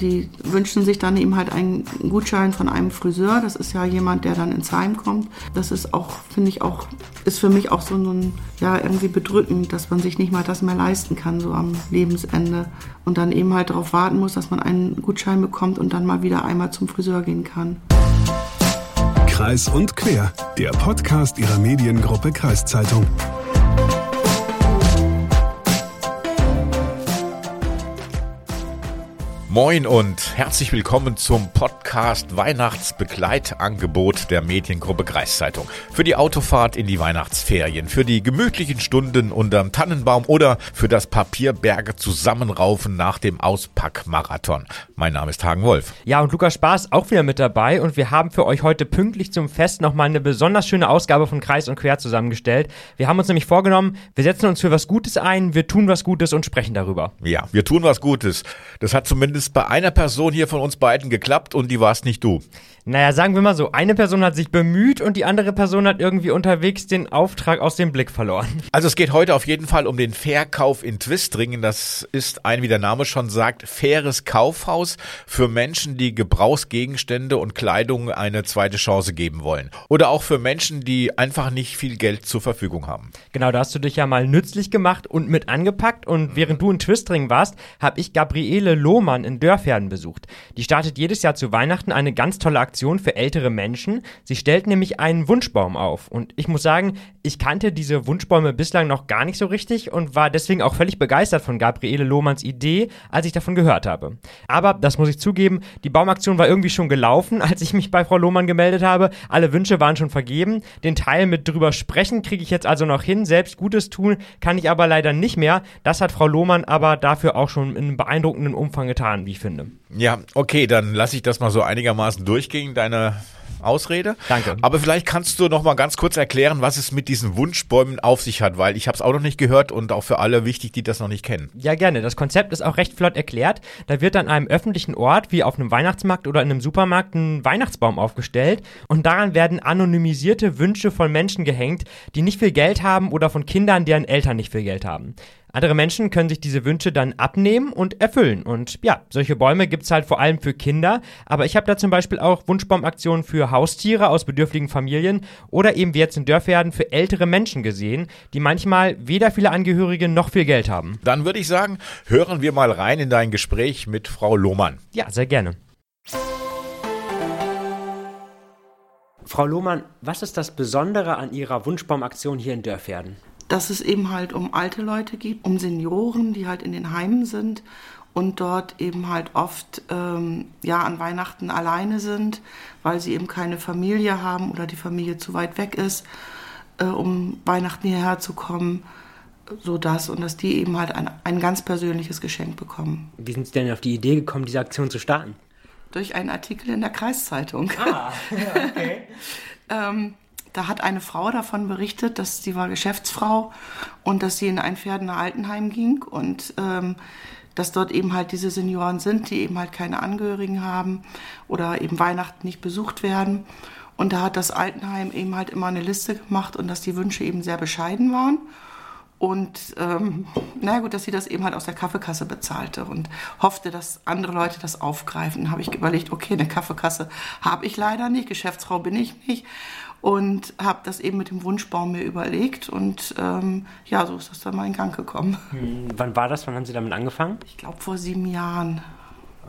die wünschen sich dann eben halt einen Gutschein von einem Friseur. Das ist ja jemand, der dann ins Heim kommt. Das ist auch, finde ich auch, ist für mich auch so ein, ja, irgendwie bedrückend, dass man sich nicht mal das mehr leisten kann, so am Lebensende. Und dann eben halt darauf warten muss, dass man einen Gutschein bekommt und dann mal wieder einmal zum Friseur gehen kann. Kreis und Quer, der Podcast ihrer Mediengruppe Kreiszeitung. Moin und herzlich willkommen zum Podcast Weihnachtsbegleitangebot der Mediengruppe Kreiszeitung. Für die Autofahrt in die Weihnachtsferien, für die gemütlichen Stunden unterm Tannenbaum oder für das Papierberge zusammenraufen nach dem Auspackmarathon. Mein Name ist Hagen Wolf. Ja, und Lukas Spaß auch wieder mit dabei und wir haben für euch heute pünktlich zum Fest nochmal eine besonders schöne Ausgabe von Kreis und Quer zusammengestellt. Wir haben uns nämlich vorgenommen, wir setzen uns für was Gutes ein, wir tun was Gutes und sprechen darüber. Ja, wir tun was Gutes. Das hat zumindest ist bei einer Person hier von uns beiden geklappt und die war es nicht du. Naja, sagen wir mal so, eine Person hat sich bemüht und die andere Person hat irgendwie unterwegs den Auftrag aus dem Blick verloren. Also es geht heute auf jeden Fall um den Verkauf in Twistringen. Das ist ein, wie der Name schon sagt, faires Kaufhaus für Menschen, die Gebrauchsgegenstände und Kleidung eine zweite Chance geben wollen. Oder auch für Menschen, die einfach nicht viel Geld zur Verfügung haben. Genau, da hast du dich ja mal nützlich gemacht und mit angepackt. Und während du in Twistringen warst, habe ich Gabriele Lohmann in Dörferden besucht. Die startet jedes Jahr zu Weihnachten eine ganz tolle Aktion für ältere Menschen. Sie stellt nämlich einen Wunschbaum auf. Und ich muss sagen, ich kannte diese Wunschbäume bislang noch gar nicht so richtig und war deswegen auch völlig begeistert von Gabriele Lohmanns Idee, als ich davon gehört habe. Aber, das muss ich zugeben, die Baumaktion war irgendwie schon gelaufen, als ich mich bei Frau Lohmann gemeldet habe. Alle Wünsche waren schon vergeben. Den Teil mit drüber sprechen kriege ich jetzt also noch hin. Selbst Gutes tun kann ich aber leider nicht mehr. Das hat Frau Lohmann aber dafür auch schon in einem beeindruckenden Umfang getan, wie ich finde. Ja, okay, dann lasse ich das mal so einigermaßen durchgehen, deine Ausrede. Danke. Aber vielleicht kannst du noch mal ganz kurz erklären, was es mit diesen Wunschbäumen auf sich hat, weil ich habe es auch noch nicht gehört und auch für alle wichtig, die das noch nicht kennen. Ja, gerne. Das Konzept ist auch recht flott erklärt. Da wird an einem öffentlichen Ort, wie auf einem Weihnachtsmarkt oder in einem Supermarkt, ein Weihnachtsbaum aufgestellt und daran werden anonymisierte Wünsche von Menschen gehängt, die nicht viel Geld haben oder von Kindern, deren Eltern nicht viel Geld haben. Andere Menschen können sich diese Wünsche dann abnehmen und erfüllen. Und ja, solche Bäume gibt es halt vor allem für Kinder. Aber ich habe da zum Beispiel auch Wunschbaumaktionen für Haustiere aus bedürftigen Familien oder eben wie jetzt in Dörferden für ältere Menschen gesehen, die manchmal weder viele Angehörige noch viel Geld haben. Dann würde ich sagen, hören wir mal rein in dein Gespräch mit Frau Lohmann. Ja, sehr gerne. Frau Lohmann, was ist das Besondere an Ihrer Wunschbaumaktion hier in Dörferden? Dass es eben halt um alte Leute gibt, um Senioren, die halt in den Heimen sind und dort eben halt oft ähm, ja an Weihnachten alleine sind, weil sie eben keine Familie haben oder die Familie zu weit weg ist, äh, um Weihnachten hierher zu kommen. So das und dass die eben halt ein, ein ganz persönliches Geschenk bekommen. Wie sind Sie denn auf die Idee gekommen, diese Aktion zu starten? Durch einen Artikel in der Kreiszeitung. Ah, okay. ähm, da hat eine Frau davon berichtet, dass sie war Geschäftsfrau und dass sie in ein Pferdener Altenheim ging und ähm, dass dort eben halt diese Senioren sind, die eben halt keine Angehörigen haben oder eben Weihnachten nicht besucht werden. Und da hat das Altenheim eben halt immer eine Liste gemacht und dass die Wünsche eben sehr bescheiden waren. Und ähm, na gut, dass sie das eben halt aus der Kaffeekasse bezahlte und hoffte, dass andere Leute das aufgreifen. habe ich überlegt, okay, eine Kaffeekasse habe ich leider nicht, Geschäftsfrau bin ich nicht und habe das eben mit dem Wunschbaum mir überlegt und ähm, ja, so ist das dann mal in Gang gekommen. Hm, wann war das? Wann haben Sie damit angefangen? Ich glaube vor sieben Jahren.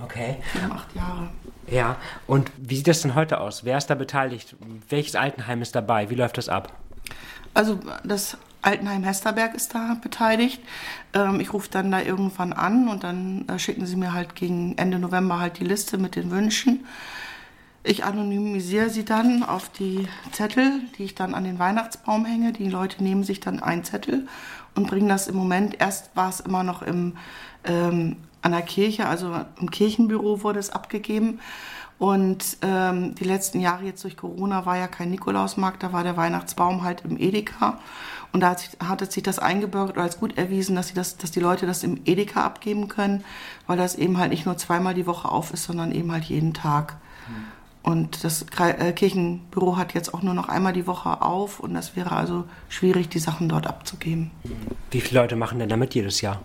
Okay. Sieben, acht Jahre. Ja, und wie sieht das denn heute aus? Wer ist da beteiligt? Welches Altenheim ist dabei? Wie läuft das ab? Also das Altenheim Hesterberg ist da beteiligt. Ähm, ich rufe dann da irgendwann an und dann äh, schicken sie mir halt gegen Ende November halt die Liste mit den Wünschen. Ich anonymisiere sie dann auf die Zettel, die ich dann an den Weihnachtsbaum hänge. Die Leute nehmen sich dann einen Zettel und bringen das im Moment, erst war es immer noch im, ähm, an der Kirche, also im Kirchenbüro wurde es abgegeben. Und ähm, die letzten Jahre jetzt durch Corona war ja kein Nikolausmarkt, da war der Weihnachtsbaum halt im Edeka. Und da hat, sich, das eingebürgert oder als gut erwiesen, dass, sie das, dass die Leute das im Edeka abgeben können, weil das eben halt nicht nur zweimal die Woche auf ist, sondern eben halt jeden Tag. Mhm. Und das äh, Kirchenbüro hat jetzt auch nur noch einmal die Woche auf und das wäre also schwierig, die Sachen dort abzugeben. Wie viele Leute machen denn damit jedes Jahr?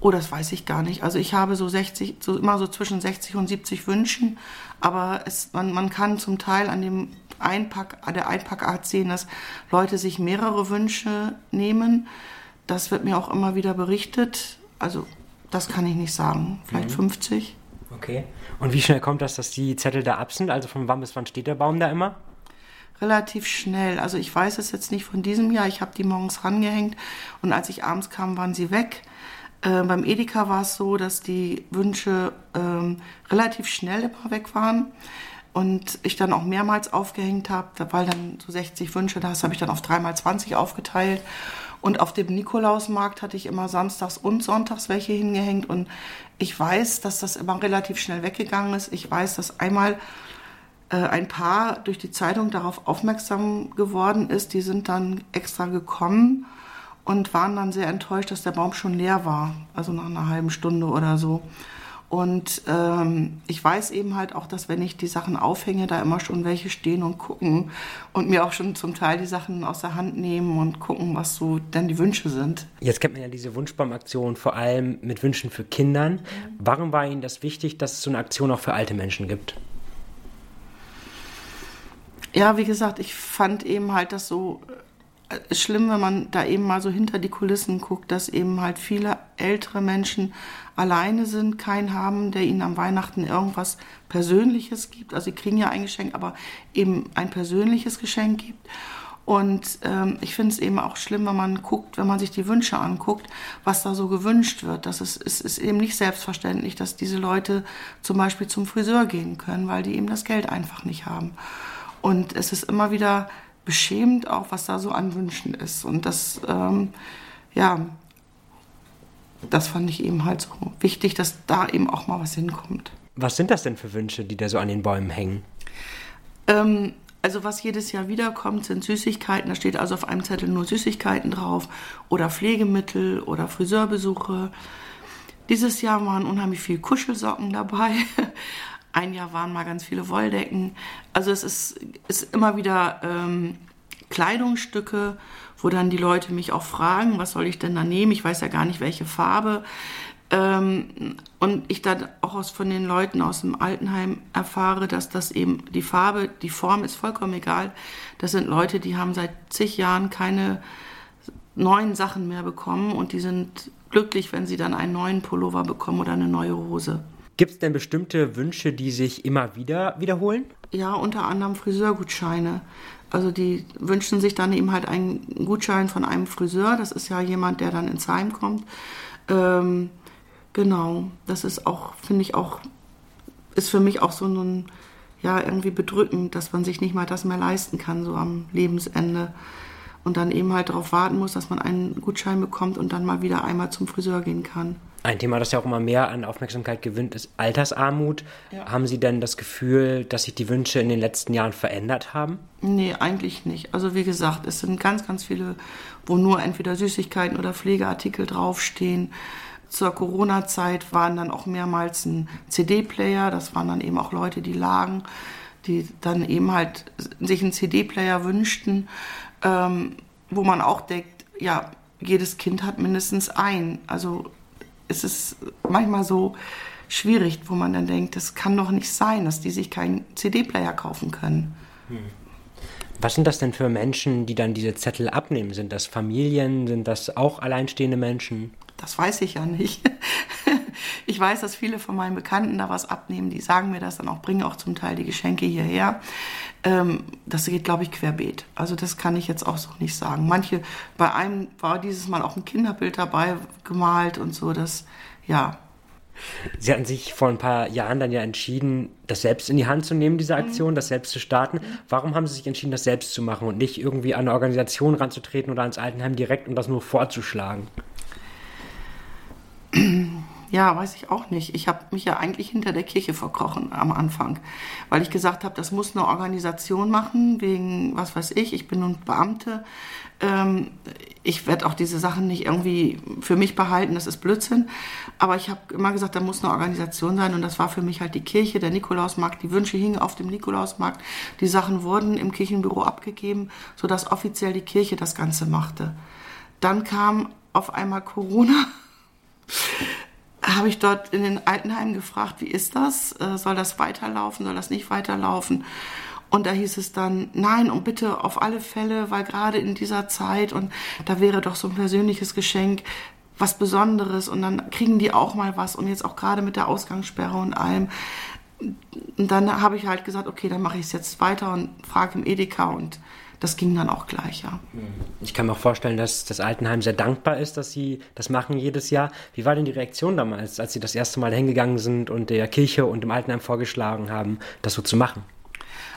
Oh, das weiß ich gar nicht. Also ich habe so 60, so immer so zwischen 60 und 70 Wünschen, aber es, man, man kann zum Teil an dem Einpack, der Einpackart sehen, dass Leute sich mehrere Wünsche nehmen. Das wird mir auch immer wieder berichtet. Also das kann ich nicht sagen. Vielleicht mhm. 50. Okay. Und wie schnell kommt das, dass die Zettel da ab sind? Also von wann bis wann steht der Baum da immer? Relativ schnell. Also ich weiß es jetzt nicht von diesem Jahr. Ich habe die morgens rangehängt und als ich abends kam, waren sie weg. Äh, beim Edeka war es so, dass die Wünsche ähm, relativ schnell immer weg waren und ich dann auch mehrmals aufgehängt habe, weil dann so 60 Wünsche, das habe ich dann auf 3x20 aufgeteilt. Und auf dem Nikolausmarkt hatte ich immer samstags und sonntags welche hingehängt. Und ich weiß, dass das immer relativ schnell weggegangen ist. Ich weiß, dass einmal äh, ein Paar durch die Zeitung darauf aufmerksam geworden ist. Die sind dann extra gekommen und waren dann sehr enttäuscht, dass der Baum schon leer war, also nach einer halben Stunde oder so. Und ähm, ich weiß eben halt auch, dass wenn ich die Sachen aufhänge, da immer schon welche stehen und gucken und mir auch schon zum Teil die Sachen aus der Hand nehmen und gucken, was so denn die Wünsche sind. Jetzt kennt man ja diese Wunschbaumaktion vor allem mit Wünschen für Kindern. Warum war Ihnen das wichtig, dass es so eine Aktion auch für alte Menschen gibt? Ja, wie gesagt, ich fand eben halt das so ist schlimm, wenn man da eben mal so hinter die Kulissen guckt, dass eben halt viele ältere Menschen alleine sind, keinen haben, der ihnen am Weihnachten irgendwas Persönliches gibt. Also sie kriegen ja ein Geschenk, aber eben ein persönliches Geschenk gibt. Und ähm, ich finde es eben auch schlimm, wenn man guckt, wenn man sich die Wünsche anguckt, was da so gewünscht wird. Das ist, ist, ist eben nicht selbstverständlich, dass diese Leute zum Beispiel zum Friseur gehen können, weil die eben das Geld einfach nicht haben. Und es ist immer wieder beschämend auch, was da so an Wünschen ist. Und das, ähm, ja, das fand ich eben halt so wichtig, dass da eben auch mal was hinkommt. Was sind das denn für Wünsche, die da so an den Bäumen hängen? Ähm, also was jedes Jahr wiederkommt, sind Süßigkeiten. Da steht also auf einem Zettel nur Süßigkeiten drauf oder Pflegemittel oder Friseurbesuche. Dieses Jahr waren unheimlich viele Kuschelsocken dabei. Ein Jahr waren mal ganz viele Wolldecken. Also es ist, ist immer wieder ähm, Kleidungsstücke, wo dann die Leute mich auch fragen, was soll ich denn da nehmen? Ich weiß ja gar nicht, welche Farbe. Ähm, und ich dann auch aus, von den Leuten aus dem Altenheim erfahre, dass das eben die Farbe, die Form ist vollkommen egal. Das sind Leute, die haben seit zig Jahren keine neuen Sachen mehr bekommen und die sind glücklich, wenn sie dann einen neuen Pullover bekommen oder eine neue Hose. Gibt es denn bestimmte Wünsche, die sich immer wieder wiederholen? Ja, unter anderem Friseurgutscheine. Also die wünschen sich dann eben halt einen Gutschein von einem Friseur. Das ist ja jemand, der dann ins Heim kommt. Ähm, genau, das ist auch, finde ich auch, ist für mich auch so ein, ja, irgendwie bedrückend, dass man sich nicht mal das mehr leisten kann, so am Lebensende. Und dann eben halt darauf warten muss, dass man einen Gutschein bekommt und dann mal wieder einmal zum Friseur gehen kann. Ein Thema, das ja auch immer mehr an Aufmerksamkeit gewinnt, ist Altersarmut. Ja. Haben Sie denn das Gefühl, dass sich die Wünsche in den letzten Jahren verändert haben? Nee, eigentlich nicht. Also wie gesagt, es sind ganz, ganz viele, wo nur entweder Süßigkeiten oder Pflegeartikel draufstehen. Zur Corona-Zeit waren dann auch mehrmals ein CD-Player. Das waren dann eben auch Leute, die lagen, die dann eben halt sich einen CD-Player wünschten, ähm, wo man auch denkt, ja, jedes Kind hat mindestens einen. Also ist es manchmal so schwierig, wo man dann denkt, das kann doch nicht sein, dass die sich keinen CD-Player kaufen können. Hm. Was sind das denn für Menschen, die dann diese Zettel abnehmen? Sind das Familien? Sind das auch alleinstehende Menschen? Das weiß ich ja nicht. Ich weiß, dass viele von meinen Bekannten da was abnehmen, die sagen mir das dann auch, bringen auch zum Teil die Geschenke hierher. Ähm, das geht, glaube ich, querbeet. Also das kann ich jetzt auch so nicht sagen. Manche, bei einem war dieses Mal auch ein Kinderbild dabei gemalt und so, das, ja. Sie hatten sich vor ein paar Jahren dann ja entschieden, das selbst in die Hand zu nehmen, diese Aktion, mhm. das selbst zu starten. Warum haben Sie sich entschieden, das selbst zu machen und nicht irgendwie an eine Organisation ranzutreten oder ans Altenheim direkt und das nur vorzuschlagen? Ja, weiß ich auch nicht. Ich habe mich ja eigentlich hinter der Kirche verkrochen am Anfang, weil ich gesagt habe, das muss eine Organisation machen, wegen, was weiß ich, ich bin nun Beamte. Ähm, ich werde auch diese Sachen nicht irgendwie für mich behalten, das ist Blödsinn. Aber ich habe immer gesagt, da muss eine Organisation sein und das war für mich halt die Kirche, der Nikolausmarkt. Die Wünsche hingen auf dem Nikolausmarkt. Die Sachen wurden im Kirchenbüro abgegeben, sodass offiziell die Kirche das Ganze machte. Dann kam auf einmal Corona. Habe ich dort in den Altenheimen gefragt, wie ist das? Äh, soll das weiterlaufen? Soll das nicht weiterlaufen? Und da hieß es dann, nein, und bitte auf alle Fälle, weil gerade in dieser Zeit und da wäre doch so ein persönliches Geschenk was Besonderes und dann kriegen die auch mal was und jetzt auch gerade mit der Ausgangssperre und allem. Und dann habe ich halt gesagt, okay, dann mache ich es jetzt weiter und frage im Edeka und das ging dann auch gleich, ja. Ich kann mir auch vorstellen, dass das Altenheim sehr dankbar ist, dass Sie das machen jedes Jahr. Wie war denn die Reaktion damals, als Sie das erste Mal hingegangen sind und der Kirche und dem Altenheim vorgeschlagen haben, das so zu machen?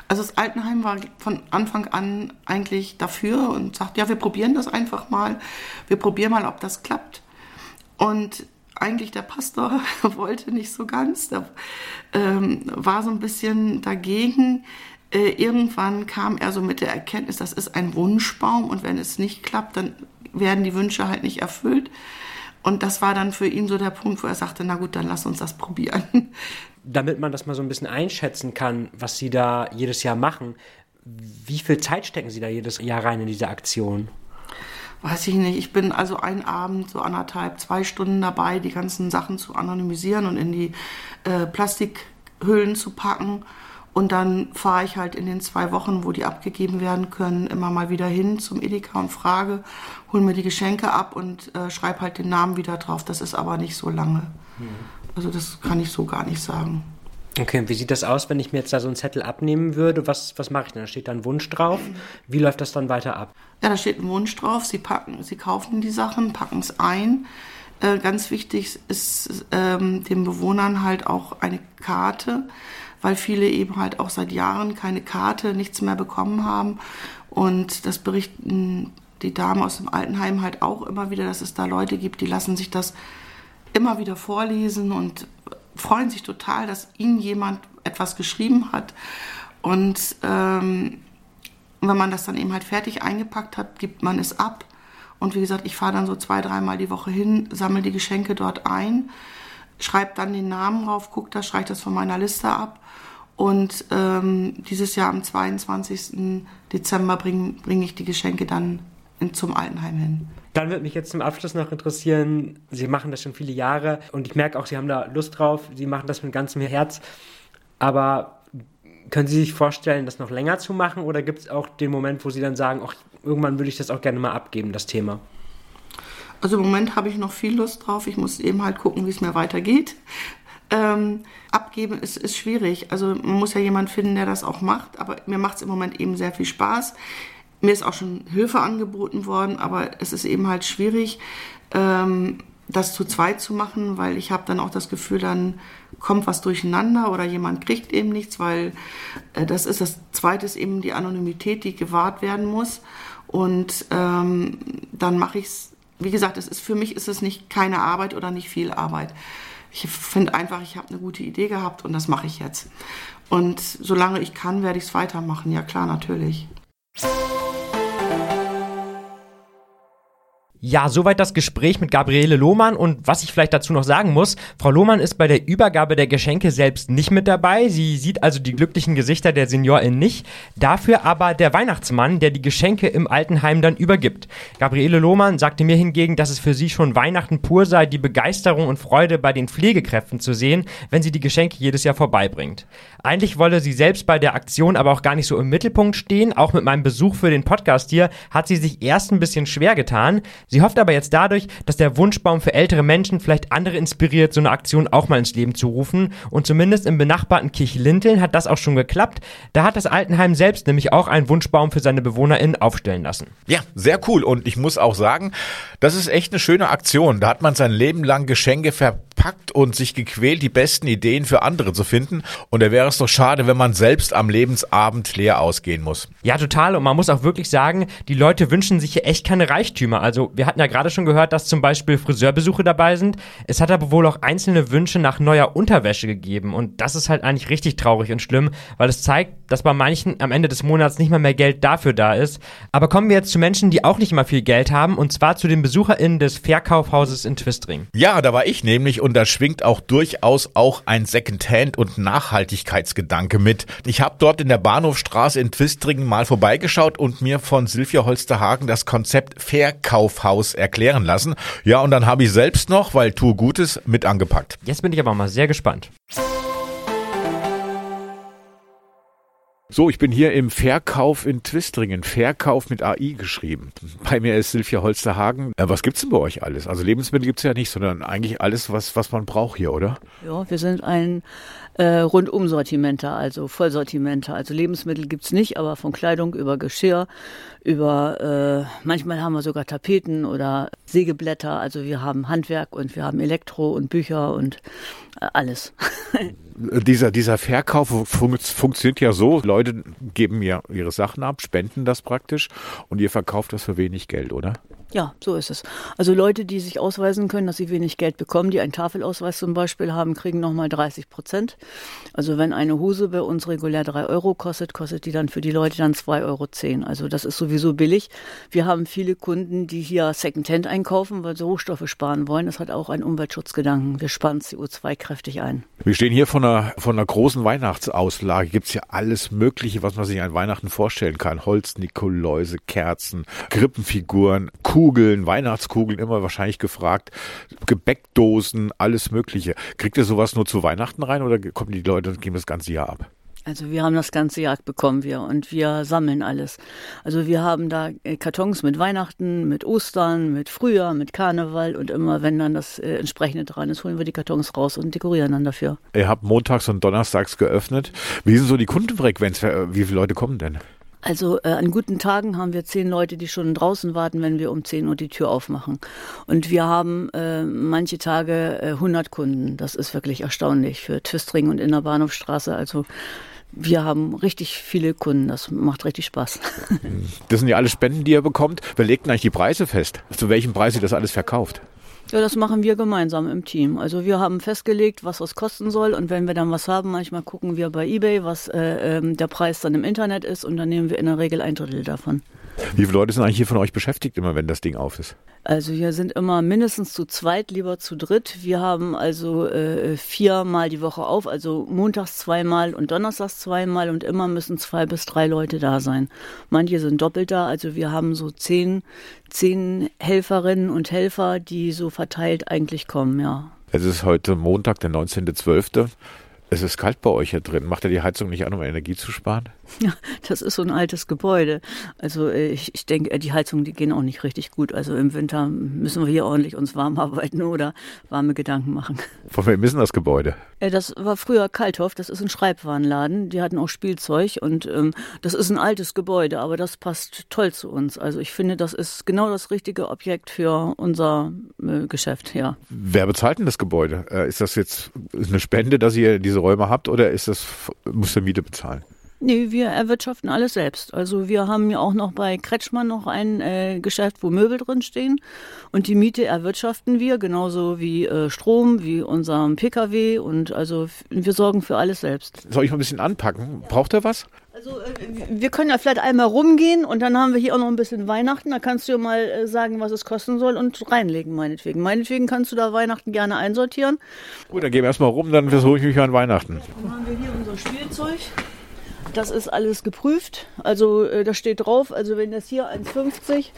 Also das Altenheim war von Anfang an eigentlich dafür und sagt, ja, wir probieren das einfach mal. Wir probieren mal, ob das klappt. Und eigentlich der Pastor wollte nicht so ganz, der ähm, war so ein bisschen dagegen. Äh, irgendwann kam er so mit der Erkenntnis, das ist ein Wunschbaum und wenn es nicht klappt, dann werden die Wünsche halt nicht erfüllt. Und das war dann für ihn so der Punkt, wo er sagte, na gut, dann lass uns das probieren. Damit man das mal so ein bisschen einschätzen kann, was Sie da jedes Jahr machen, wie viel Zeit stecken Sie da jedes Jahr rein in diese Aktion? Weiß ich nicht. Ich bin also einen Abend, so anderthalb, zwei Stunden dabei, die ganzen Sachen zu anonymisieren und in die äh, Plastikhüllen zu packen und dann fahre ich halt in den zwei Wochen, wo die abgegeben werden können, immer mal wieder hin zum Edeka und frage, hol mir die Geschenke ab und äh, schreibe halt den Namen wieder drauf. Das ist aber nicht so lange. Mhm. Also das kann ich so gar nicht sagen. Okay, und wie sieht das aus, wenn ich mir jetzt da so einen Zettel abnehmen würde? Was, was mache ich denn? Da steht da ein Wunsch drauf. Wie läuft das dann weiter ab? Ja, da steht ein Wunsch drauf. Sie packen, Sie kaufen die Sachen, packen es ein. Äh, ganz wichtig ist ähm, den Bewohnern halt auch eine Karte weil viele eben halt auch seit Jahren keine Karte, nichts mehr bekommen haben. Und das berichten die Damen aus dem Altenheim halt auch immer wieder, dass es da Leute gibt, die lassen sich das immer wieder vorlesen und freuen sich total, dass ihnen jemand etwas geschrieben hat. Und ähm, wenn man das dann eben halt fertig eingepackt hat, gibt man es ab. Und wie gesagt, ich fahre dann so zwei, dreimal die Woche hin, sammle die Geschenke dort ein, schreibe dann den Namen drauf, gucke das, streiche das von meiner Liste ab und ähm, dieses Jahr am 22. Dezember bringe bring ich die Geschenke dann in, zum Altenheim hin. Dann würde mich jetzt zum Abschluss noch interessieren, Sie machen das schon viele Jahre und ich merke auch, Sie haben da Lust drauf, Sie machen das mit ganzem Herz. Aber können Sie sich vorstellen, das noch länger zu machen oder gibt es auch den Moment, wo Sie dann sagen, ach, irgendwann würde ich das auch gerne mal abgeben, das Thema? Also im Moment habe ich noch viel Lust drauf. Ich muss eben halt gucken, wie es mir weitergeht. Ähm, abgeben ist, ist schwierig. Also man muss ja jemanden finden, der das auch macht. Aber mir macht es im Moment eben sehr viel Spaß. Mir ist auch schon Hilfe angeboten worden, aber es ist eben halt schwierig, ähm, das zu zweit zu machen, weil ich habe dann auch das Gefühl, dann kommt was durcheinander oder jemand kriegt eben nichts, weil äh, das ist das Zweite ist eben die Anonymität, die gewahrt werden muss. Und ähm, dann mache ich es, wie gesagt, es ist für mich ist es nicht keine Arbeit oder nicht viel Arbeit. Ich finde einfach, ich habe eine gute Idee gehabt und das mache ich jetzt. Und solange ich kann, werde ich es weitermachen. Ja klar, natürlich. Ja, soweit das Gespräch mit Gabriele Lohmann und was ich vielleicht dazu noch sagen muss, Frau Lohmann ist bei der Übergabe der Geschenke selbst nicht mit dabei. Sie sieht also die glücklichen Gesichter der SeniorInnen nicht. Dafür aber der Weihnachtsmann, der die Geschenke im Altenheim dann übergibt. Gabriele Lohmann sagte mir hingegen, dass es für sie schon Weihnachten pur sei, die Begeisterung und Freude bei den Pflegekräften zu sehen, wenn sie die Geschenke jedes Jahr vorbeibringt. Eigentlich wolle sie selbst bei der Aktion aber auch gar nicht so im Mittelpunkt stehen. Auch mit meinem Besuch für den Podcast hier hat sie sich erst ein bisschen schwer getan. Sie hofft aber jetzt dadurch, dass der Wunschbaum für ältere Menschen vielleicht andere inspiriert, so eine Aktion auch mal ins Leben zu rufen. Und zumindest im benachbarten Kirchlinteln hat das auch schon geklappt. Da hat das Altenheim selbst nämlich auch einen Wunschbaum für seine BewohnerInnen aufstellen lassen. Ja, sehr cool. Und ich muss auch sagen, das ist echt eine schöne Aktion. Da hat man sein Leben lang Geschenke verpackt und sich gequält, die besten Ideen für andere zu finden. Und da wäre es doch schade, wenn man selbst am Lebensabend leer ausgehen muss. Ja, total. Und man muss auch wirklich sagen, die Leute wünschen sich hier echt keine Reichtümer. Also wir wir hatten ja gerade schon gehört, dass zum Beispiel Friseurbesuche dabei sind. Es hat aber wohl auch einzelne Wünsche nach neuer Unterwäsche gegeben. Und das ist halt eigentlich richtig traurig und schlimm, weil es zeigt, dass bei manchen am Ende des Monats nicht mal mehr Geld dafür da ist. Aber kommen wir jetzt zu Menschen, die auch nicht mal viel Geld haben, und zwar zu den BesucherInnen des Verkaufhauses in Twistring. Ja, da war ich nämlich und da schwingt auch durchaus auch ein Secondhand und Nachhaltigkeitsgedanke mit. Ich habe dort in der Bahnhofstraße in Twistringen mal vorbeigeschaut und mir von Silvia Holsterhagen das Konzept Verkaufhaus erklären lassen. Ja, und dann habe ich selbst noch, weil tue Gutes, mit angepackt. Jetzt bin ich aber mal sehr gespannt. So, ich bin hier im Verkauf in Twistringen. Verkauf mit AI geschrieben. Bei mir ist Silvia Holsterhagen. Äh, was gibt's denn bei euch alles? Also Lebensmittel gibt's ja nicht, sondern eigentlich alles, was, was man braucht hier, oder? Ja, wir sind ein äh, Rundumsortimenter, also Vollsortimenter. Also Lebensmittel gibt's nicht, aber von Kleidung über Geschirr, über äh, manchmal haben wir sogar Tapeten oder Sägeblätter. Also wir haben Handwerk und wir haben Elektro und Bücher und alles. dieser, dieser Verkauf fun funktioniert ja so. Leute geben mir ihre Sachen ab, spenden das praktisch und ihr verkauft das für wenig Geld, oder? Ja, so ist es. Also Leute, die sich ausweisen können, dass sie wenig Geld bekommen, die einen Tafelausweis zum Beispiel haben, kriegen nochmal 30 Prozent. Also wenn eine Hose bei uns regulär drei Euro kostet, kostet die dann für die Leute dann zwei Euro. Also das ist sowieso billig. Wir haben viele Kunden, die hier Secondhand einkaufen, weil sie Rohstoffe sparen wollen. Das hat auch einen Umweltschutzgedanken. Wir sparen CO2 kräftig ein. Wir stehen hier von einer, von einer großen Weihnachtsauslage. Gibt es ja alles Mögliche, was man sich an Weihnachten vorstellen kann. Holz, Nikoläuse, Kerzen, Krippenfiguren, Kuchen. Kugeln, Weihnachtskugeln immer wahrscheinlich gefragt, Gebäckdosen, alles Mögliche. Kriegt ihr sowas nur zu Weihnachten rein oder kommen die Leute und geben das ganze Jahr ab? Also wir haben das ganze Jahr bekommen wir und wir sammeln alles. Also wir haben da äh, Kartons mit Weihnachten, mit Ostern, mit Frühjahr, mit Karneval und immer wenn dann das äh, entsprechende dran ist, holen wir die Kartons raus und dekorieren dann dafür. Ihr habt montags und donnerstags geöffnet. Wie ist so die Kundenfrequenz? Wie viele Leute kommen denn? Also äh, an guten Tagen haben wir zehn Leute, die schon draußen warten, wenn wir um zehn Uhr die Tür aufmachen. Und wir haben äh, manche Tage äh, 100 Kunden. Das ist wirklich erstaunlich für Twistring und in der Bahnhofstraße. Also wir haben richtig viele Kunden. Das macht richtig Spaß. Das sind ja alle Spenden, die ihr bekommt. Wer legt eigentlich die Preise fest? Zu welchem Preis ihr das alles verkauft? Ja, das machen wir gemeinsam im Team. Also wir haben festgelegt, was was kosten soll und wenn wir dann was haben, manchmal gucken wir bei eBay, was äh, äh, der Preis dann im Internet ist und dann nehmen wir in der Regel ein Drittel davon. Wie viele Leute sind eigentlich hier von euch beschäftigt, immer wenn das Ding auf ist? Also wir sind immer mindestens zu zweit, lieber zu dritt. Wir haben also äh, viermal die Woche auf, also montags zweimal und donnerstags zweimal und immer müssen zwei bis drei Leute da sein. Manche sind doppelt da, also wir haben so zehn, zehn Helferinnen und Helfer, die so verteilt eigentlich kommen, ja. Es ist heute Montag, der 19.12. Es ist kalt bei euch hier drin. Macht ihr die Heizung nicht an, um Energie zu sparen? Ja, das ist so ein altes Gebäude. Also äh, ich, ich denke, die Heizungen, die gehen auch nicht richtig gut. Also im Winter müssen wir hier ordentlich uns warm arbeiten oder warme Gedanken machen. Von wem ist denn das Gebäude? Äh, das war früher Kalthoff, das ist ein Schreibwarenladen. Die hatten auch Spielzeug und ähm, das ist ein altes Gebäude, aber das passt toll zu uns. Also ich finde, das ist genau das richtige Objekt für unser äh, Geschäft, ja. Wer bezahlt denn das Gebäude? Äh, ist das jetzt eine Spende, dass ihr diese Räume habt oder ist das, muss der Miete bezahlen? Nee, wir erwirtschaften alles selbst. Also wir haben ja auch noch bei Kretschmann noch ein äh, Geschäft, wo Möbel drin stehen. Und die Miete erwirtschaften wir, genauso wie äh, Strom, wie unserem Pkw. Und also wir sorgen für alles selbst. Soll ich mal ein bisschen anpacken? Braucht er was? Also äh, wir können ja vielleicht einmal rumgehen und dann haben wir hier auch noch ein bisschen Weihnachten. Da kannst du ja mal äh, sagen, was es kosten soll und reinlegen, meinetwegen. Meinetwegen kannst du da Weihnachten gerne einsortieren. Gut, dann gehen wir erstmal rum, dann versuche ich mich an Weihnachten. Dann haben wir hier unser Spielzeug. Das ist alles geprüft. Also äh, da steht drauf, also wenn das hier 1,50,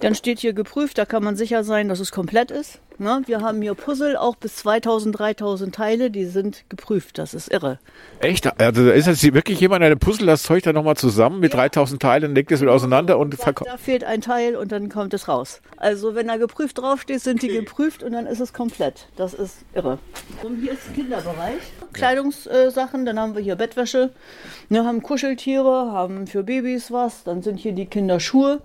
dann steht hier geprüft, da kann man sicher sein, dass es komplett ist. Ne? Wir haben hier Puzzle, auch bis 2000, 3000 Teile, die sind geprüft. Das ist irre. Echt? Also ist jetzt wirklich jemand, der Puzzle das Zeug dann nochmal zusammen mit ja. 3000 Teilen, legt es wieder auseinander und verkauft? Da fehlt ein Teil und dann kommt es raus. Also wenn da geprüft draufsteht, sind die geprüft und dann ist es komplett. Das ist irre. Und hier ist Kinderbereich. Kleidungssachen, dann haben wir hier Bettwäsche, ne, haben Kuscheltiere, haben für Babys was, dann sind hier die Kinderschuhe.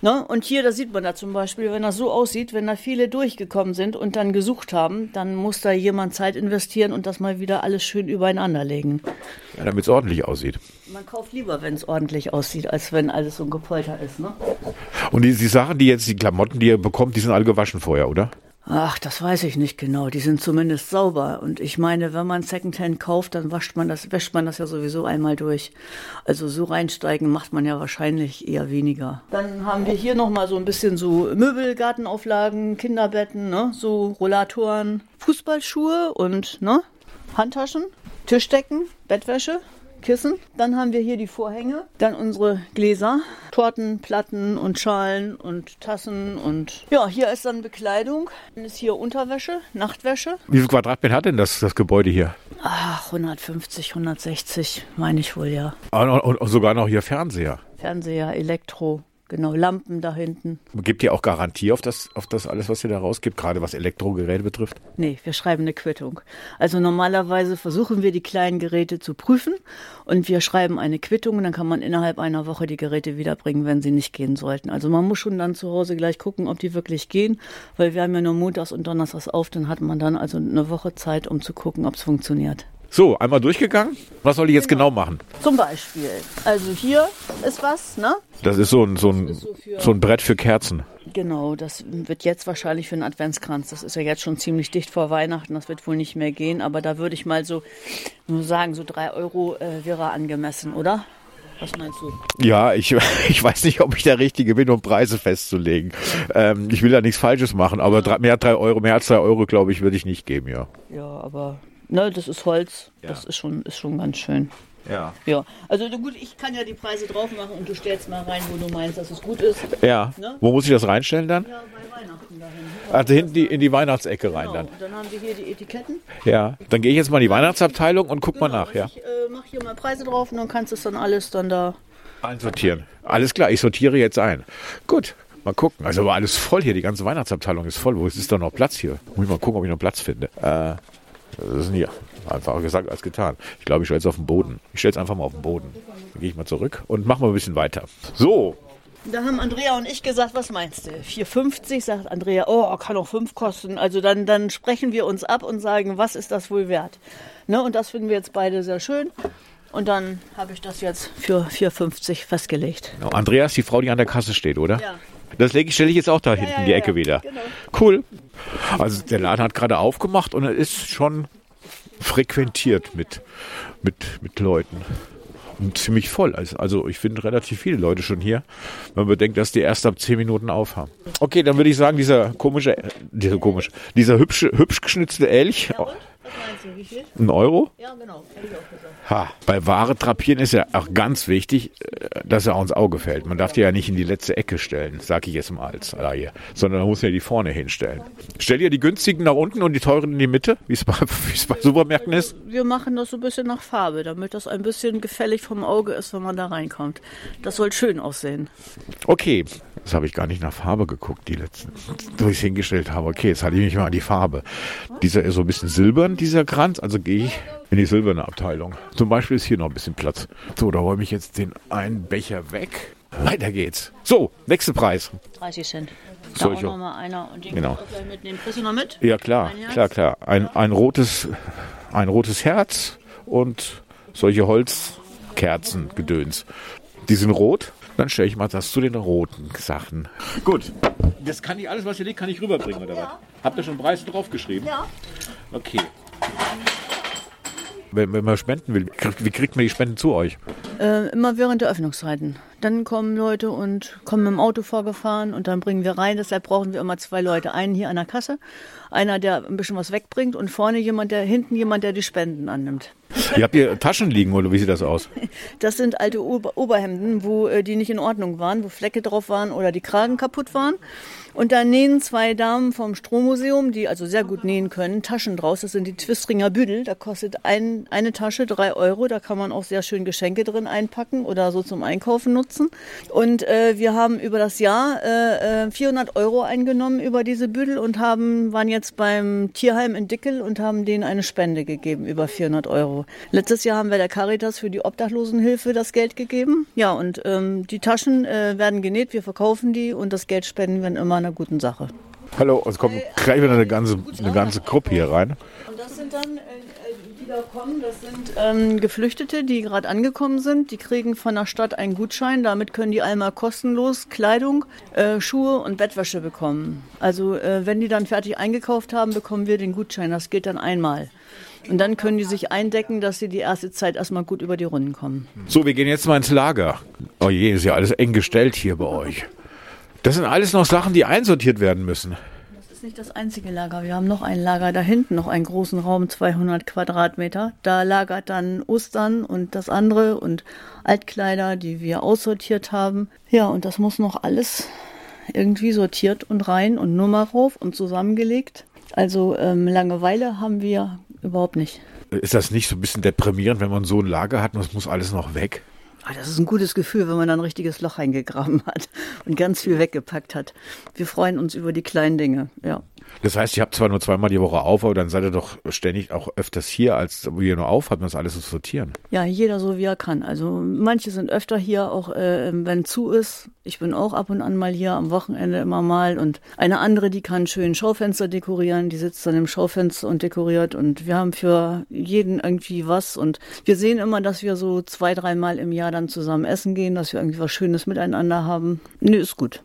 Ne? Und hier, da sieht man da zum Beispiel, wenn das so aussieht, wenn da viele durchgekommen sind und dann gesucht haben, dann muss da jemand Zeit investieren und das mal wieder alles schön übereinander legen. Ja, damit es ordentlich aussieht. Man kauft lieber, wenn es ordentlich aussieht, als wenn alles so ein Gepolter ist. Ne? Und die, die Sachen, die jetzt, die Klamotten, die ihr bekommt, die sind alle gewaschen vorher, oder? Ach, das weiß ich nicht genau. Die sind zumindest sauber. Und ich meine, wenn man Secondhand kauft, dann wascht man das, wäscht man das ja sowieso einmal durch. Also so reinsteigen macht man ja wahrscheinlich eher weniger. Dann haben wir hier nochmal so ein bisschen so Möbelgartenauflagen, Kinderbetten, ne? so Rollatoren, Fußballschuhe und ne, Handtaschen, Tischdecken, Bettwäsche, Kissen. Dann haben wir hier die Vorhänge, dann unsere Gläser, Torten, Platten und Schalen und Tassen und ja, hier ist dann Bekleidung. Dann ist hier Unterwäsche, Nachtwäsche. Wie viel Quadratmeter hat denn das, das Gebäude hier? Ach, 150, 160, meine ich wohl ja. Und, und, und sogar noch hier Fernseher. Fernseher, Elektro, genau, Lampen da hinten. Gibt ihr auch Garantie auf das, auf das alles, was ihr da rausgibt, gerade was Elektrogeräte betrifft? Nee, wir schreiben eine Quittung. Also normalerweise versuchen wir die kleinen Geräte zu prüfen und wir schreiben eine Quittung und dann kann man innerhalb einer Woche die Geräte wiederbringen, wenn sie nicht gehen sollten. Also man muss schon dann zu Hause gleich gucken, ob die wirklich gehen, weil wir haben ja nur montags und donnerstags auf, dann hat man dann also eine Woche Zeit, um zu gucken, ob es funktioniert. So, einmal durchgegangen. Was soll ich jetzt genau, machen? Zum Beispiel, also hier ist was, ne? Das ist so ein, so ein, so so ein Brett für Kerzen. Genau, das wird jetzt wahrscheinlich für einen Adventskranz. Das ist ja jetzt schon ziemlich dicht vor Weihnachten. Das wird wohl nicht mehr gehen. Aber da würde ich mal so nur sagen, so drei Euro äh, wäre angemessen, oder? Was meinst du? Ja, ich, ich weiß nicht, ob ich der Richtige bin, um Preise festzulegen. Ähm, ich will da nichts Falsches machen, aber drei, mehr, drei Euro, mehr als drei Euro, glaube ich, würde ich nicht geben, ja. Ja, aber ne, das ist Holz. Ja. Das ist schon, ist schon ganz schön. Ja. Ja, also gut, ich kann ja die Preise drauf machen und du stellst mal rein, wo du meinst, dass es gut ist. Ja. Ne? Wo muss ich das reinstellen dann? Ja, bei Weihnachten dahin. Also hinten die, in die Weihnachtsecke rein Genau. dann. Und dann haben wir hier die Etiketten. Ja. Dann gehe ich jetzt mal in die Weihnachtsabteilung und guck mal Genau, nach, und ja. Ich äh, mache hier mal Preise drauf und dann kannst du es dann alles dann da. Einsortieren. Alles klar, ich sortiere jetzt ein. Gut. Mal gucken. Also war alles voll hier. Die ganze Weihnachtsabteilung ist voll. Wo ist da noch Platz hier? Muss ich mal gucken, ob ich noch Platz finde. Äh, das ist nie einfacher gesagt als getan. Ich glaube, ich stelle es auf den Boden. Ich stelle es einfach mal auf den Boden. Dann gehe ich mal zurück und machen wir ein bisschen weiter. So. Da haben Andrea und ich gesagt, was meinst du? 4,50 sagt Andrea, oh, kann auch 5 kosten. Also dann, dann sprechen wir uns ab und sagen, was ist das wohl wert? Ne? Und das finden wir jetzt beide sehr schön. Und dann habe ich das jetzt für 4,50 festgelegt. Genau. Andreas, die Frau, die an der Kasse steht, oder? Ja. Das lege ich, stelle ich jetzt auch da hinten ja, in die ja, Ecke ja, wieder. genau. Cool. Also der Laden hat gerade aufgemacht und er ist schon frequentiert mit, mit, mit Leuten. Und ziemlich voll. Also, also ich finde relativ viele Leute schon hier, wenn man bedenkt, dass die erst ab 10 Minuten aufhaben. Okay, dann würde ich sagen, dieser komische, äh, dieser komische, dieser hübsche, hübsch geschnitzte Elch, Und? Was meinst du, wie viel? ein Euro. Ja, genau, hätte ich auch gesagt. Ha, bei Ware drapieren ist ja auch ganz wichtig, äh, dass er auch ins Auge fällt. Man darf die ja nicht in die letzte Ecke stellen, sag ich jetzt mal als Laie, sondern man muss ja die vorne hinstellen. Stellt ihr die günstigen nach unten und die teuren in die Mitte, wie es bei, bei Supermärkten ist? Wir machen das so ein bisschen nach Farbe, damit das ein bisschen gefällig vom Auge ist, wenn man da reinkommt. Das soll schön aussehen. Okay, das habe ich gar nicht nach Farbe geguckt, die letzten, wo ich es hingestellt habe. Okay, jetzt hatte ich mich mal an die Farbe. Dieser ist so ein bisschen silbern, dieser Kranz, also gehe ich in die silberne Abteilung. Zum Beispiel ist hier noch ein bisschen Platz. So, da räume ich jetzt den einen Becher weg. Weiter geht's. So, Wechselpreis. 30 Cent. Da Soll auch ich noch auch- mal einer. Und den Genau. auch gleich mitnehmen. Kriegst du noch mit? Ja, klar, klar, klar. Ein, ein, rotes, ein rotes Herz und solche Holzkerzen, Gedöns. Die sind rot. Dann stelle ich mal das zu den roten Sachen. Gut. Das kann ich alles, was ihr legt, kann ich rüberbringen, oder was? Habt ihr schon Preise draufgeschrieben? Ja. Okay. Wenn, wenn man spenden will, wie kriegt man die Spenden zu euch? Äh, immer während der Öffnungszeiten. Dann kommen Leute und kommen mit dem Auto vorgefahren und dann bringen wir rein. Deshalb brauchen wir immer zwei Leute. Einen hier an der Kasse, einer, der ein bisschen was wegbringt und vorne jemand, der hinten jemand, der die Spenden annimmt. Ihr habt hier Taschen liegen, oder wie sieht das aus? Das sind alte Ober Oberhemden, wo äh, die nicht in Ordnung waren, wo Flecke drauf waren oder die Kragen kaputt waren. Und da nähen zwei Damen vom Strohmuseum, die also sehr gut nähen können, Taschen draus. Das sind die Twistringer Büdel. Da kostet ein, eine Tasche drei Euro. Da kann man auch sehr schön Geschenke drin einpacken oder so zum Einkaufen nutzen. Und äh, wir haben über das Jahr äh, äh, 400 Euro eingenommen über diese Büdel und haben, waren jetzt beim Tierheim in Dickel und haben denen eine Spende gegeben über 400 Euro. Letztes Jahr haben wir der Caritas für die Obdachlosenhilfe das Geld gegeben. Ja, und ähm, die Taschen äh, werden genäht, wir verkaufen die und das Geld spenden wir immer einer guten Sache. Hallo, es kommt gleich wieder eine ganze, eine ganze Gruppe hier rein. Und das sind dann, äh, die da kommen, das sind ähm, Geflüchtete, die gerade angekommen sind. Die kriegen von der Stadt einen Gutschein. Damit können die einmal kostenlos Kleidung, äh, Schuhe und Bettwäsche bekommen. Also äh, wenn die dann fertig eingekauft haben, bekommen wir den Gutschein. Das geht dann einmal. Und dann können die sich eindecken, dass sie die erste Zeit erstmal gut über die Runden kommen. So, wir gehen jetzt mal ins Lager. Oh je, ist ja alles eng gestellt hier bei euch. Das sind alles noch Sachen, die einsortiert werden müssen. Das ist nicht das einzige Lager. Wir haben noch ein Lager da hinten, noch einen großen Raum, 200 Quadratmeter. Da lagert dann Ostern und das andere und Altkleider, die wir aussortiert haben. Ja, und das muss noch alles irgendwie sortiert und rein und Nummer rauf und zusammengelegt. Also ähm, Langeweile haben wir überhaupt nicht. Ist das nicht so ein bisschen deprimierend, wenn man so ein Lager hat und es muss alles noch weg? Ah, das ist ein gutes Gefühl, wenn man ein richtiges Loch eingegraben hat und ganz viel weggepackt hat. Wir freuen uns über die kleinen Dinge, ja. Das heißt, ihr habt zwar nur zweimal die Woche auf, aber dann seid ihr doch ständig auch öfters hier, als wo ihr nur auf habt, das alles zu sortieren. Ja, jeder so wie er kann. Also manche sind öfter hier, auch äh, wenn zu ist. Ich bin auch ab und an mal hier, am Wochenende immer mal. Und eine andere, die kann schön Schaufenster dekorieren, die sitzt dann im Schaufenster und dekoriert. Und wir haben für jeden irgendwie was. Und wir sehen immer, dass wir so zwei, dreimal im Jahr dann zusammen essen gehen, dass wir irgendwie was Schönes miteinander haben. Nö, ist gut.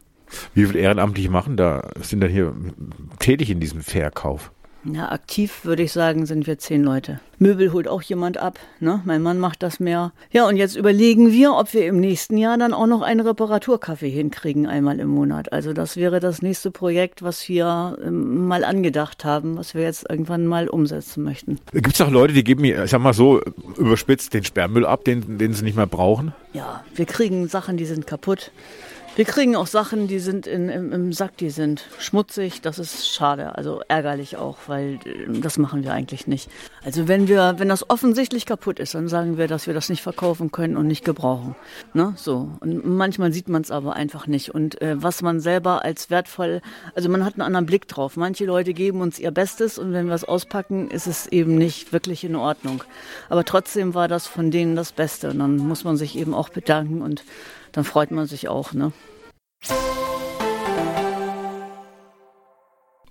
Wie viel Ehrenamtliche machen da, sind dann hier tätig in diesem Verkauf? Ja, aktiv würde ich sagen, sind wir zehn Leute. Möbel holt auch jemand ab, ne? Mein Mann macht das mehr. Ja, und jetzt überlegen wir, ob wir im nächsten Jahr dann auch noch einen Reparaturkaffee hinkriegen, einmal im Monat. Also das wäre das nächste Projekt, was wir ähm, mal angedacht haben, was wir jetzt irgendwann mal umsetzen möchten. Gibt es auch Leute, die geben mir, ich sag mal so, überspitzt den Sperrmüll ab, den, den sie nicht mehr brauchen? Ja, wir kriegen Sachen, die sind kaputt. Wir kriegen auch Sachen, die sind in, im, im, Sack, die sind schmutzig. Das ist schade, also ärgerlich auch, weil äh, das machen wir eigentlich nicht. Also wenn wir, wenn das offensichtlich kaputt ist, dann sagen wir, dass wir das nicht verkaufen können und nicht gebrauchen. Ne? So. Und manchmal sieht man es aber einfach nicht. Und äh, was man selber als wertvoll, also man hat einen anderen Blick drauf. Manche Leute geben uns ihr Bestes und wenn wir es auspacken, ist es eben nicht wirklich in Ordnung. Aber trotzdem war das von denen das Beste. Und dann muss man sich eben auch bedanken und dann freut man sich auch, ne? you.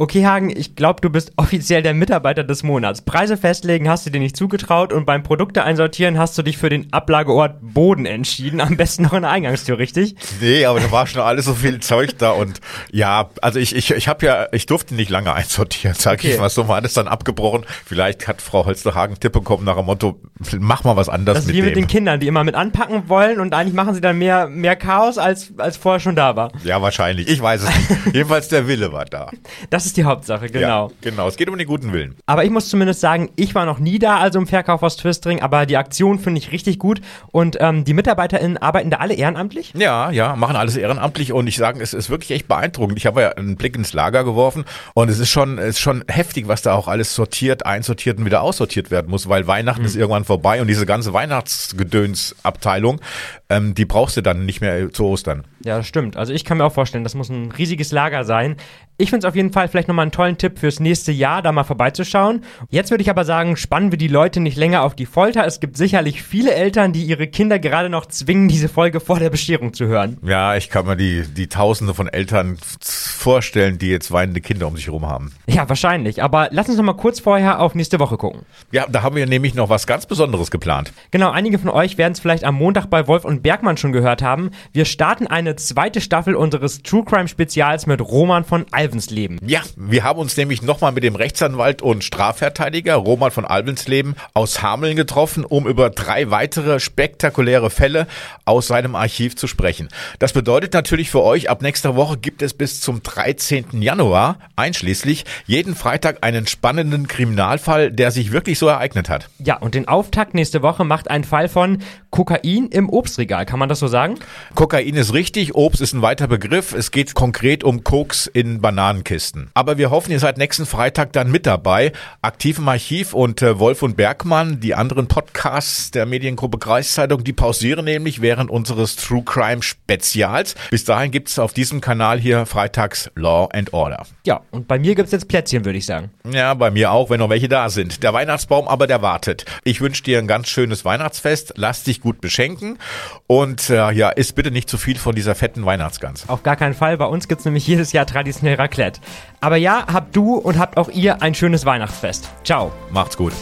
Okay, Hagen, ich glaube, du bist offiziell der Mitarbeiter des Monats. Preise festlegen hast du dir nicht zugetraut und beim Produkte einsortieren hast du dich für den Ablageort Boden entschieden. Am besten noch in der Eingangstür, richtig? Nee, aber da war schon alles so viel Zeug da und ja, also ich, ich, ich habe ja, ich durfte nicht lange einsortieren, sag okay. ich mal so, war alles dann abgebrochen. Vielleicht hat Frau Holster-Hagen Tipp bekommen nach dem Motto, mach mal was anderes das ist mit wie mit den Kindern, die immer mit anpacken wollen und eigentlich machen sie dann mehr, mehr Chaos, als, als vorher schon da war. Ja, wahrscheinlich. Ich weiß es nicht. Jedenfalls der Wille war da. Das ist die Hauptsache, genau. Ja, genau, es geht um den guten Willen. Aber ich muss zumindest sagen, ich war noch nie da, also im Verkauf aus Twistring, aber die Aktion finde ich richtig gut und ähm, die MitarbeiterInnen arbeiten da alle ehrenamtlich? Ja, ja, machen alles ehrenamtlich und ich sage, es ist wirklich echt beeindruckend. Ich habe ja einen Blick ins Lager geworfen und es ist schon, es ist schon heftig, was da auch alles sortiert, einsortiert und wieder aussortiert werden muss, weil Weihnachten mhm. ist irgendwann vorbei und diese ganze Weihnachtsgedönsabteilung, ähm, die brauchst du dann nicht mehr zu Ostern. Ja, das stimmt. Also ich kann mir auch vorstellen, das muss ein riesiges Lager sein. Ich finde es auf jeden Fall vielleicht nochmal einen tollen Tipp fürs nächste Jahr, da mal vorbeizuschauen. Jetzt würde ich aber sagen, spannen wir die Leute nicht länger auf die Folter. Es gibt sicherlich viele Eltern, die ihre Kinder gerade noch zwingen, diese Folge vor der Bescherung zu hören. Ja, ich kann mir die, die Tausende von Eltern vorstellen, die jetzt weinende Kinder um sich herum haben. Ja, wahrscheinlich. Aber lass uns noch mal kurz vorher auf nächste Woche gucken. Ja, da haben wir nämlich noch was ganz Besonderes geplant. Genau, einige von euch werden es vielleicht am Montag bei Wolf und Bergmann schon gehört haben. Wir starten eine zweite Staffel unseres True Crime Spezials mit Roman von Alvensleben. Ja, wir haben uns nämlich nochmal mit dem Rechtsanwalt und Strafverteidiger Roman von Alvensleben aus Hameln getroffen, um über drei weitere spektakuläre Fälle aus seinem Archiv zu sprechen. Das bedeutet natürlich für euch, ab nächster Woche gibt es bis zum 13. Januar einschließlich jeden Freitag einen spannenden Kriminalfall, der sich wirklich so ereignet hat. Ja, und den Auftakt nächste Woche macht ein Fall von Kokain im Obstregal. Kann man das so sagen? Kokain ist richtig, Obst ist ein weiter Begriff. Es geht konkret um Koks in Bananenkisten. Aber wir hoffen, ihr seid nächsten Freitag dann mit dabei. Aktiv im Archiv und äh, Wolf und Bergmann, die anderen Podcasts der Mediengruppe Kreiszeitung, die pausieren nämlich während unseres True Crime Spezials. Bis dahin gibt es auf diesem Kanal hier freitags Law and Order. Ja, und bei mir gibt es jetzt Plätzchen, würde ich sagen. Ja, bei mir auch, wenn noch welche da sind. Der Weihnachtsbaum aber, der wartet. Ich wünsche dir ein ganz schönes Weihnachtsfest. Lass dich gut beschenken und äh, ja, isst bitte nicht zu viel von dieser fetten Weihnachtsgans. Auf gar keinen Fall. Bei uns gibt es nämlich jedes Jahr traditionell Raclette. Aber ja, habt du und habt auch ihr ein schönes Weihnachtsfest. Ciao. Macht's gut.